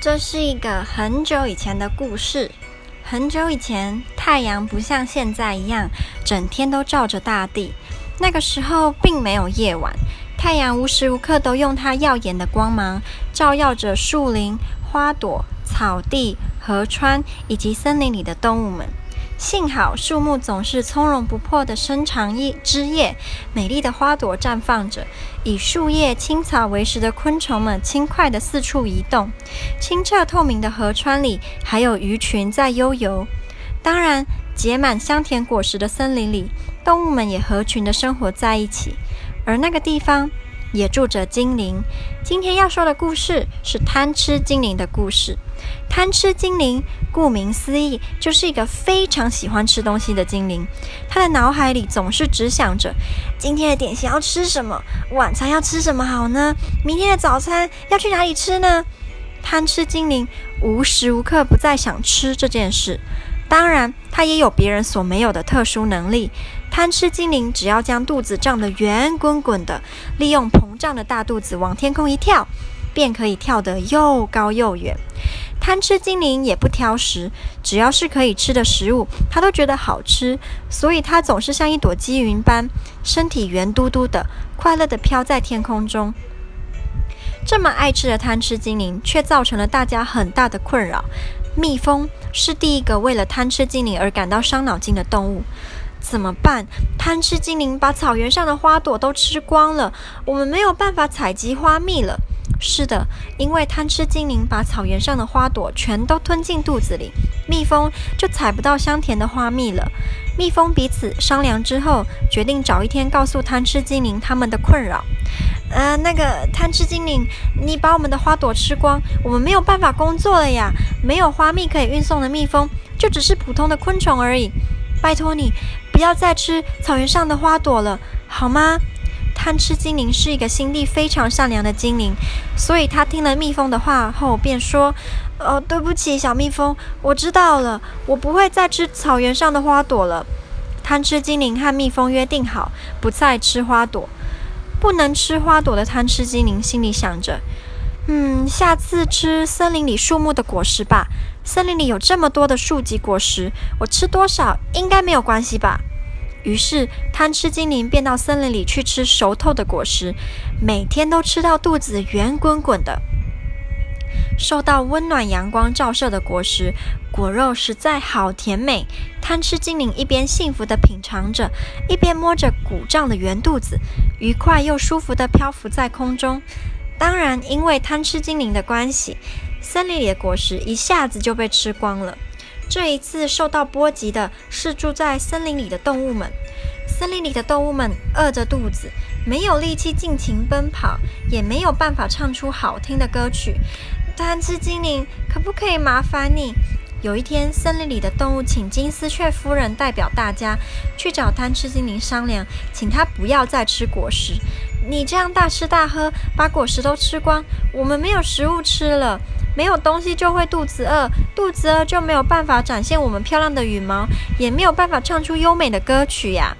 这是一个很久以前的故事。很久以前，太阳不像现在一样整天都照着大地。那个时候并没有夜晚，太阳无时无刻都用它耀眼的光芒照耀着树林、花朵、草地、河川以及森林里的动物们。幸好树木总是从容不迫地伸长叶枝叶，美丽的花朵绽放着，以树叶、青草为食的昆虫们轻快地四处移动。清澈透明的河川里还有鱼群在悠游。当然，结满香甜果实的森林里，动物们也合群地生活在一起。而那个地方也住着精灵。今天要说的故事是贪吃精灵的故事。贪吃精灵，顾名思义，就是一个非常喜欢吃东西的精灵。他的脑海里总是只想着今天的点心要吃什么，晚餐要吃什么好呢？明天的早餐要去哪里吃呢？贪吃精灵无时无刻不在想吃这件事。当然，他也有别人所没有的特殊能力。贪吃精灵只要将肚子胀得圆滚滚的，利用膨胀的大肚子往天空一跳，便可以跳得又高又远。贪吃精灵也不挑食，只要是可以吃的食物，他都觉得好吃，所以它总是像一朵积云般，身体圆嘟嘟的，快乐地飘在天空中。这么爱吃的贪吃精灵，却造成了大家很大的困扰。蜜蜂是第一个为了贪吃精灵而感到伤脑筋的动物，怎么办？贪吃精灵把草原上的花朵都吃光了，我们没有办法采集花蜜了。是的，因为贪吃精灵把草原上的花朵全都吞进肚子里，蜜蜂就采不到香甜的花蜜了。蜜蜂彼此商量之后，决定找一天告诉贪吃精灵他们的困扰。呃，那个贪吃精灵，你把我们的花朵吃光，我们没有办法工作了呀！没有花蜜可以运送的蜜蜂，就只是普通的昆虫而已。拜托你，不要再吃草原上的花朵了，好吗？贪吃精灵是一个心地非常善良的精灵，所以他听了蜜蜂的话后，便说：“哦，对不起，小蜜蜂，我知道了，我不会再吃草原上的花朵了。”贪吃精灵和蜜蜂约定好，不再吃花朵。不能吃花朵的贪吃精灵心里想着：“嗯，下次吃森林里树木的果实吧。森林里有这么多的树及果实，我吃多少应该没有关系吧。”于是，贪吃精灵便到森林里去吃熟透的果实，每天都吃到肚子圆滚滚的。受到温暖阳光照射的果实，果肉实在好甜美。贪吃精灵一边幸福地品尝着，一边摸着鼓胀的圆肚子，愉快又舒服地漂浮在空中。当然，因为贪吃精灵的关系，森林里的果实一下子就被吃光了。这一次受到波及的是住在森林里的动物们。森林里的动物们饿着肚子，没有力气尽情奔跑，也没有办法唱出好听的歌曲。贪吃精灵，可不可以麻烦你？有一天，森林里的动物请金丝雀夫人代表大家去找贪吃精灵商量，请他不要再吃果实。你这样大吃大喝，把果实都吃光，我们没有食物吃了。没有东西就会肚子饿，肚子饿就没有办法展现我们漂亮的羽毛，也没有办法唱出优美的歌曲呀。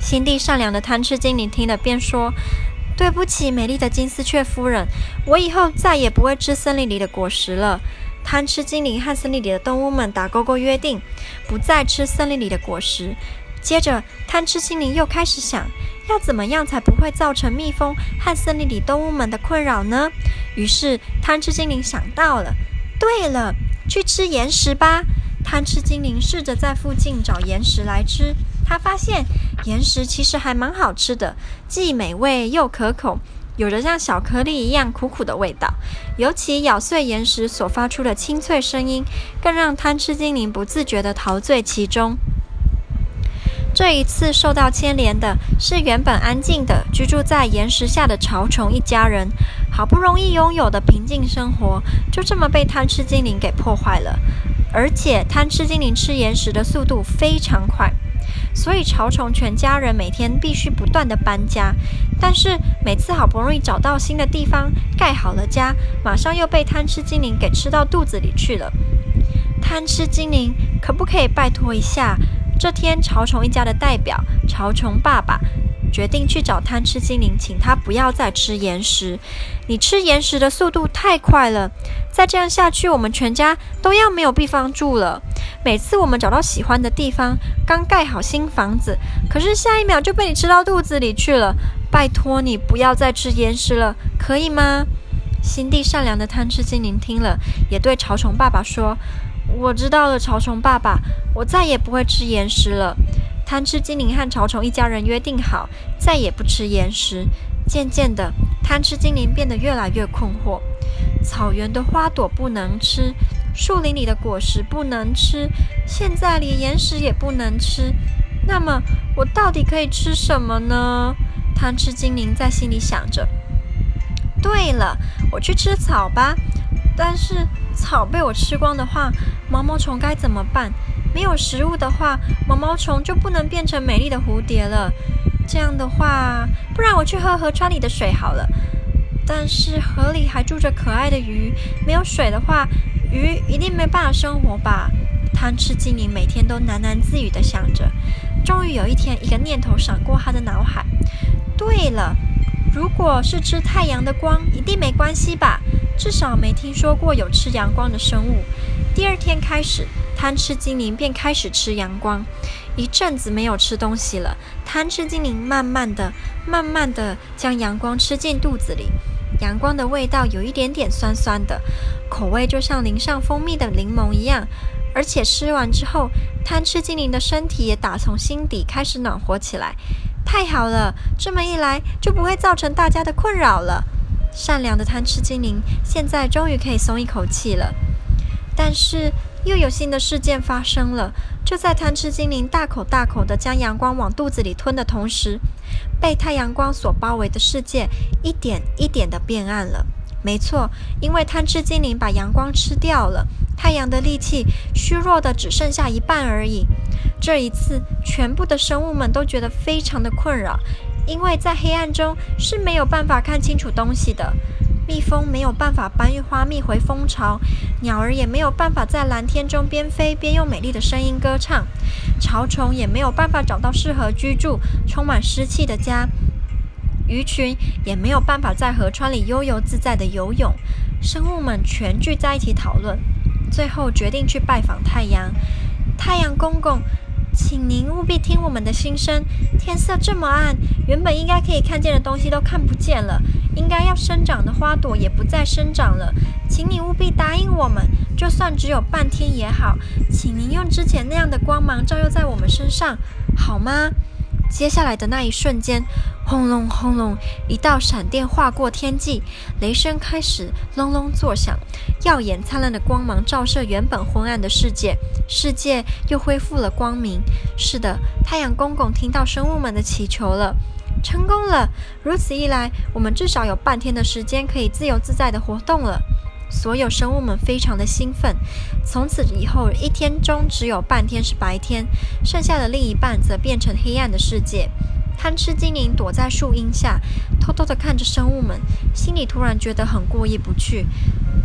心地善良的贪吃精灵听了便说：“对不起，美丽的金丝雀夫人，我以后再也不会吃森林里的果实了。”贪吃精灵和森林里的动物们打勾勾约定，不再吃森林里的果实。接着，贪吃精灵又开始想，要怎么样才不会造成蜜蜂和森林里动物们的困扰呢？于是，贪吃精灵想到了，对了，去吃岩石吧。贪吃精灵试着在附近找岩石来吃，他发现岩石其实还蛮好吃的，既美味又可口，有着像小颗粒一样苦苦的味道。尤其咬碎岩石所发出的清脆声音，更让贪吃精灵不自觉地陶醉其中。这一次受到牵连的是原本安静的居住在岩石下的潮虫一家人，好不容易拥有的平静生活，就这么被贪吃精灵给破坏了。而且贪吃精灵吃岩石的速度非常快，所以潮虫全家人每天必须不断的搬家。但是每次好不容易找到新的地方盖好了家，马上又被贪吃精灵给吃到肚子里去了。贪吃精灵，可不可以拜托一下？这天，潮虫一家的代表潮虫爸爸决定去找贪吃精灵，请他不要再吃岩石。你吃岩石的速度太快了，再这样下去，我们全家都要没有地方住了。每次我们找到喜欢的地方，刚盖好新房子，可是下一秒就被你吃到肚子里去了。拜托你不要再吃岩石了，可以吗？心地善良的贪吃精灵听了，也对潮虫爸爸说：“我知道了，潮虫爸爸，我再也不会吃岩石了。”贪吃精灵和潮虫一家人约定好，再也不吃岩石。渐渐的，贪吃精灵变得越来越困惑：草原的花朵不能吃，树林里的果实不能吃，现在连岩石也不能吃。那么，我到底可以吃什么呢？贪吃精灵在心里想着。对了，我去吃草吧。但是草被我吃光的话，毛毛虫该怎么办？没有食物的话，毛毛虫就不能变成美丽的蝴蝶了。这样的话，不然我去喝河川里的水好了。但是河里还住着可爱的鱼，没有水的话，鱼一定没办法生活吧？贪吃精灵每天都喃喃自语地想着。终于有一天，一个念头闪过他的脑海。对了。如果是吃太阳的光，一定没关系吧？至少没听说过有吃阳光的生物。第二天开始，贪吃精灵便开始吃阳光。一阵子没有吃东西了，贪吃精灵慢慢的、慢慢的将阳光吃进肚子里。阳光的味道有一点点酸酸的，口味就像淋上蜂蜜的柠檬一样。而且吃完之后，贪吃精灵的身体也打从心底开始暖和起来。太好了，这么一来就不会造成大家的困扰了。善良的贪吃精灵现在终于可以松一口气了。但是又有新的事件发生了。就在贪吃精灵大口大口地将阳光往肚子里吞的同时，被太阳光所包围的世界一点一点地变暗了。没错，因为贪吃精灵把阳光吃掉了，太阳的力气虚弱的只剩下一半而已。这一次，全部的生物们都觉得非常的困扰，因为在黑暗中是没有办法看清楚东西的。蜜蜂没有办法搬运花蜜回蜂巢，鸟儿也没有办法在蓝天中边飞边用美丽的声音歌唱，潮虫也没有办法找到适合居住、充满湿气的家。鱼群也没有办法在河川里悠游自在地游泳，生物们全聚在一起讨论，最后决定去拜访太阳。太阳公公，请您务必听我们的心声。天色这么暗，原本应该可以看见的东西都看不见了，应该要生长的花朵也不再生长了。请你务必答应我们，就算只有半天也好，请您用之前那样的光芒照耀在我们身上，好吗？接下来的那一瞬间，轰隆轰隆，一道闪电划过天际，雷声开始隆隆作响，耀眼灿烂的光芒照射原本昏暗的世界，世界又恢复了光明。是的，太阳公公听到生物们的祈求了，成功了！如此一来，我们至少有半天的时间可以自由自在地活动了。所有生物们非常的兴奋。从此以后，一天中只有半天是白天，剩下的另一半则变成黑暗的世界。贪吃精灵躲在树荫下，偷偷地看着生物们，心里突然觉得很过意不去。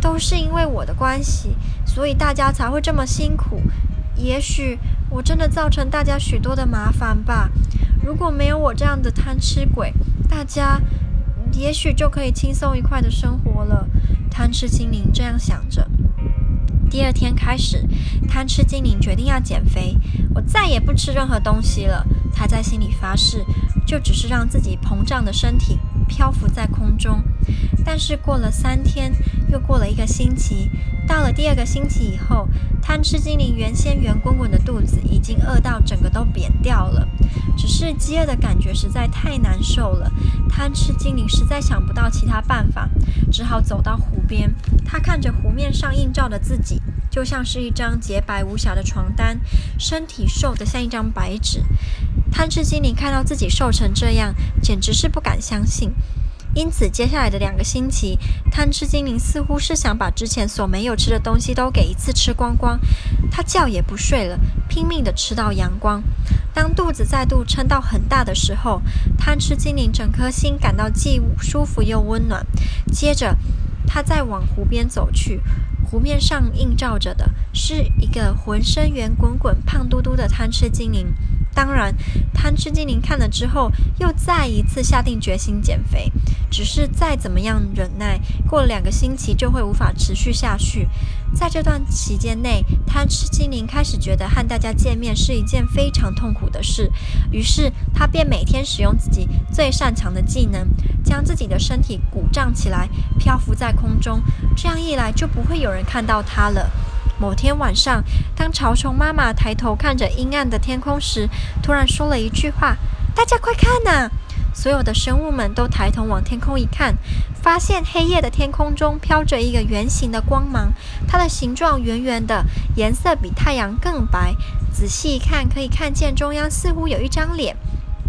都是因为我的关系，所以大家才会这么辛苦。也许我真的造成大家许多的麻烦吧。如果没有我这样的贪吃鬼，大家也许就可以轻松愉快的生活了。贪吃精灵这样想着。第二天开始，贪吃精灵决定要减肥。我再也不吃任何东西了。他在心里发誓，就只是让自己膨胀的身体漂浮在空中。但是过了三天，又过了一个星期。到了第二个星期以后，贪吃精灵原先圆滚滚的肚子已经饿到整个都扁掉了。只是饥饿的感觉实在太难受了，贪吃精灵实在想不到其他办法，只好走到湖边。他看着湖面上映照的自己，就像是一张洁白无瑕的床单，身体瘦得像一张白纸。贪吃精灵看到自己瘦成这样，简直是不敢相信。因此，接下来的两个星期，贪吃精灵似乎是想把之前所没有吃的东西都给一次吃光光。他觉也不睡了，拼命地吃到阳光。当肚子再度撑到很大的时候，贪吃精灵整颗心感到既舒服又温暖。接着，他再往湖边走去，湖面上映照着的是一个浑身圆滚滚、胖嘟嘟的贪吃精灵。当然，贪吃精灵看了之后，又再一次下定决心减肥。只是再怎么样忍耐，过了两个星期就会无法持续下去。在这段期间内，贪吃精灵开始觉得和大家见面是一件非常痛苦的事。于是，他便每天使用自己最擅长的技能，将自己的身体鼓胀起来，漂浮在空中。这样一来，就不会有人看到他了。某天晚上，当潮虫妈妈抬头看着阴暗的天空时，突然说了一句话：“大家快看呐！”所有的生物们都抬头往天空一看，发现黑夜的天空中飘着一个圆形的光芒，它的形状圆圆的，颜色比太阳更白。仔细一看，可以看见中央似乎有一张脸。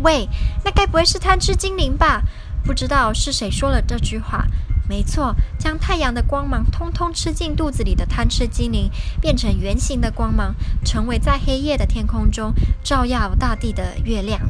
喂，那该不会是贪吃精灵吧？不知道是谁说了这句话。没错，将太阳的光芒通通吃进肚子里的贪吃精灵，变成圆形的光芒，成为在黑夜的天空中照耀大地的月亮。